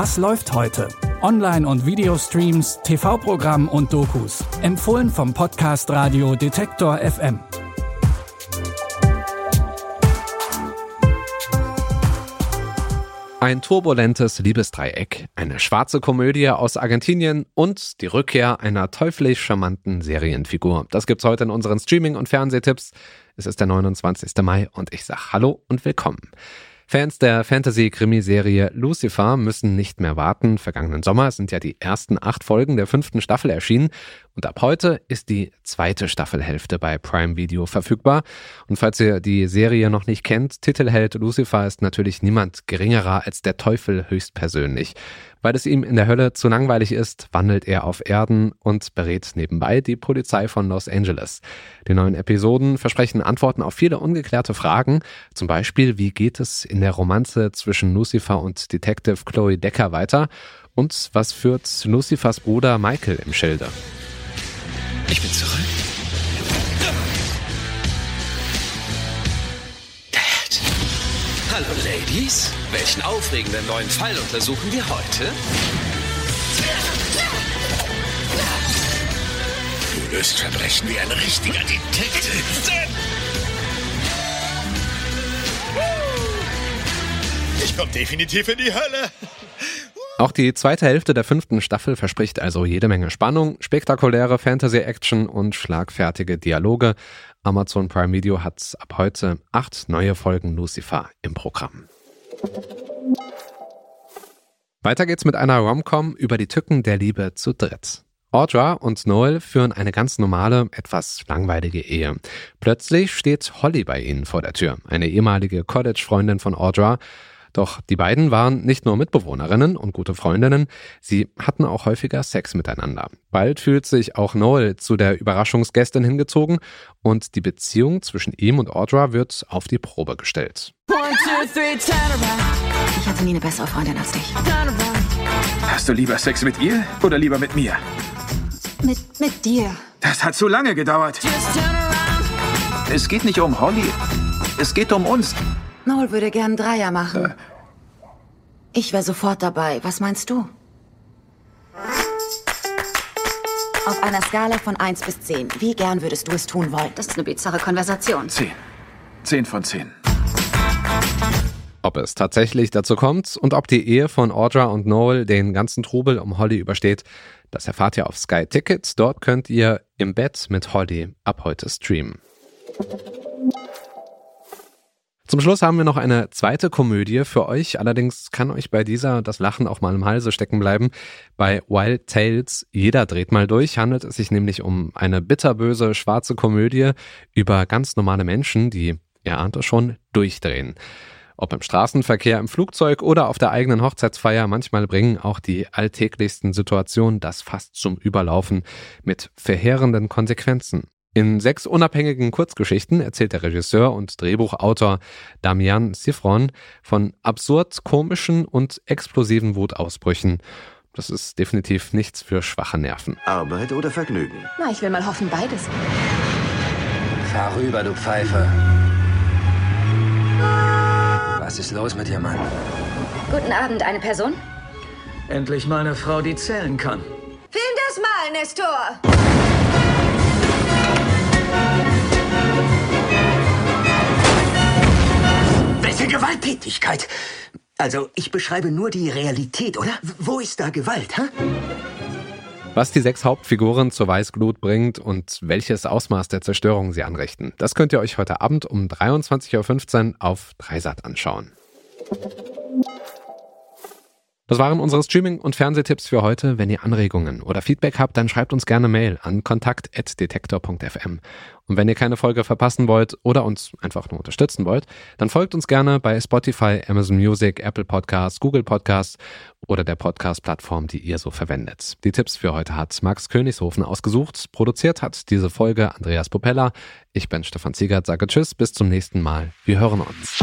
Was läuft heute? Online- und Videostreams, TV-Programm und Dokus. Empfohlen vom Podcast Radio Detektor FM. Ein turbulentes Liebesdreieck, eine schwarze Komödie aus Argentinien und die Rückkehr einer teuflisch charmanten Serienfigur. Das gibt's heute in unseren Streaming- und Fernsehtipps. Es ist der 29. Mai und ich sag Hallo und willkommen. Fans der Fantasy-Krimiserie Lucifer müssen nicht mehr warten. Vergangenen Sommer sind ja die ersten acht Folgen der fünften Staffel erschienen und ab heute ist die zweite Staffelhälfte bei Prime Video verfügbar. Und falls ihr die Serie noch nicht kennt, Titelheld Lucifer ist natürlich niemand geringerer als der Teufel höchstpersönlich. Weil es ihm in der Hölle zu langweilig ist, wandelt er auf Erden und berät nebenbei die Polizei von Los Angeles. Die neuen Episoden versprechen Antworten auf viele ungeklärte Fragen, zum Beispiel wie geht es in der Romanze zwischen Lucifer und Detective Chloe Decker weiter und was führt Lucifers Bruder Michael im Schilde. Ich bin zurück. Hallo Ladies. Welchen aufregenden neuen Fall untersuchen wir heute? Du löst Verbrechen wie ein richtiger Detective. Ich komme definitiv in die Hölle. Auch die zweite Hälfte der fünften Staffel verspricht also jede Menge Spannung, spektakuläre Fantasy-Action und schlagfertige Dialoge. Amazon Prime Video hat ab heute acht neue Folgen Lucifer im Programm. Weiter geht's mit einer Rom-Com über die Tücken der Liebe zu dritt. Audra und Noel führen eine ganz normale, etwas langweilige Ehe. Plötzlich steht Holly bei ihnen vor der Tür, eine ehemalige College-Freundin von Audra. Doch die beiden waren nicht nur Mitbewohnerinnen und gute Freundinnen, sie hatten auch häufiger Sex miteinander. Bald fühlt sich auch Noel zu der Überraschungsgästin hingezogen und die Beziehung zwischen ihm und Audra wird auf die Probe gestellt. Ich hatte nie eine bessere Freundin als dich. Hast du lieber Sex mit ihr oder lieber mit mir? Mit, mit dir. Das hat zu lange gedauert. Es geht nicht um Holly. Es geht um uns. Noel würde gern Dreier machen. Ich wäre sofort dabei. Was meinst du? Auf einer Skala von 1 bis 10, wie gern würdest du es tun wollen? Das ist eine bizarre Konversation. Zehn. Zehn von zehn. Ob es tatsächlich dazu kommt und ob die Ehe von Audra und Noel den ganzen Trubel um Holly übersteht, das erfahrt ihr auf Sky Tickets. Dort könnt ihr im Bett mit Holly ab heute streamen. Zum Schluss haben wir noch eine zweite Komödie für euch. Allerdings kann euch bei dieser das Lachen auch mal im Halse stecken bleiben. Bei Wild Tales, jeder dreht mal durch, handelt es sich nämlich um eine bitterböse schwarze Komödie über ganz normale Menschen, die, ihr ahnt es schon, durchdrehen. Ob im Straßenverkehr, im Flugzeug oder auf der eigenen Hochzeitsfeier, manchmal bringen auch die alltäglichsten Situationen das fast zum Überlaufen mit verheerenden Konsequenzen. In sechs unabhängigen Kurzgeschichten erzählt der Regisseur und Drehbuchautor Damian Sifron von absurd komischen und explosiven Wutausbrüchen. Das ist definitiv nichts für schwache Nerven. Arbeit oder Vergnügen? Na, ich will mal hoffen, beides. Fahr rüber, du Pfeife. Was ist los mit dir, Mann? Guten Abend, eine Person? Endlich mal eine Frau, die zählen kann. Film das mal, Nestor! Gewalttätigkeit? Also, ich beschreibe nur die Realität, oder? Wo ist da Gewalt, hä? Was die sechs Hauptfiguren zur Weißglut bringt und welches Ausmaß der Zerstörung sie anrichten, das könnt ihr euch heute Abend um 23.15 Uhr auf Dreisat anschauen. Das waren unsere Streaming- und Fernsehtipps für heute. Wenn ihr Anregungen oder Feedback habt, dann schreibt uns gerne Mail an kontakt.detektor.fm. Und wenn ihr keine Folge verpassen wollt oder uns einfach nur unterstützen wollt, dann folgt uns gerne bei Spotify, Amazon Music, Apple Podcasts, Google Podcasts oder der Podcast-Plattform, die ihr so verwendet. Die Tipps für heute hat Max Königshofen ausgesucht. Produziert hat diese Folge Andreas Popella. Ich bin Stefan Ziegert, sage Tschüss, bis zum nächsten Mal. Wir hören uns.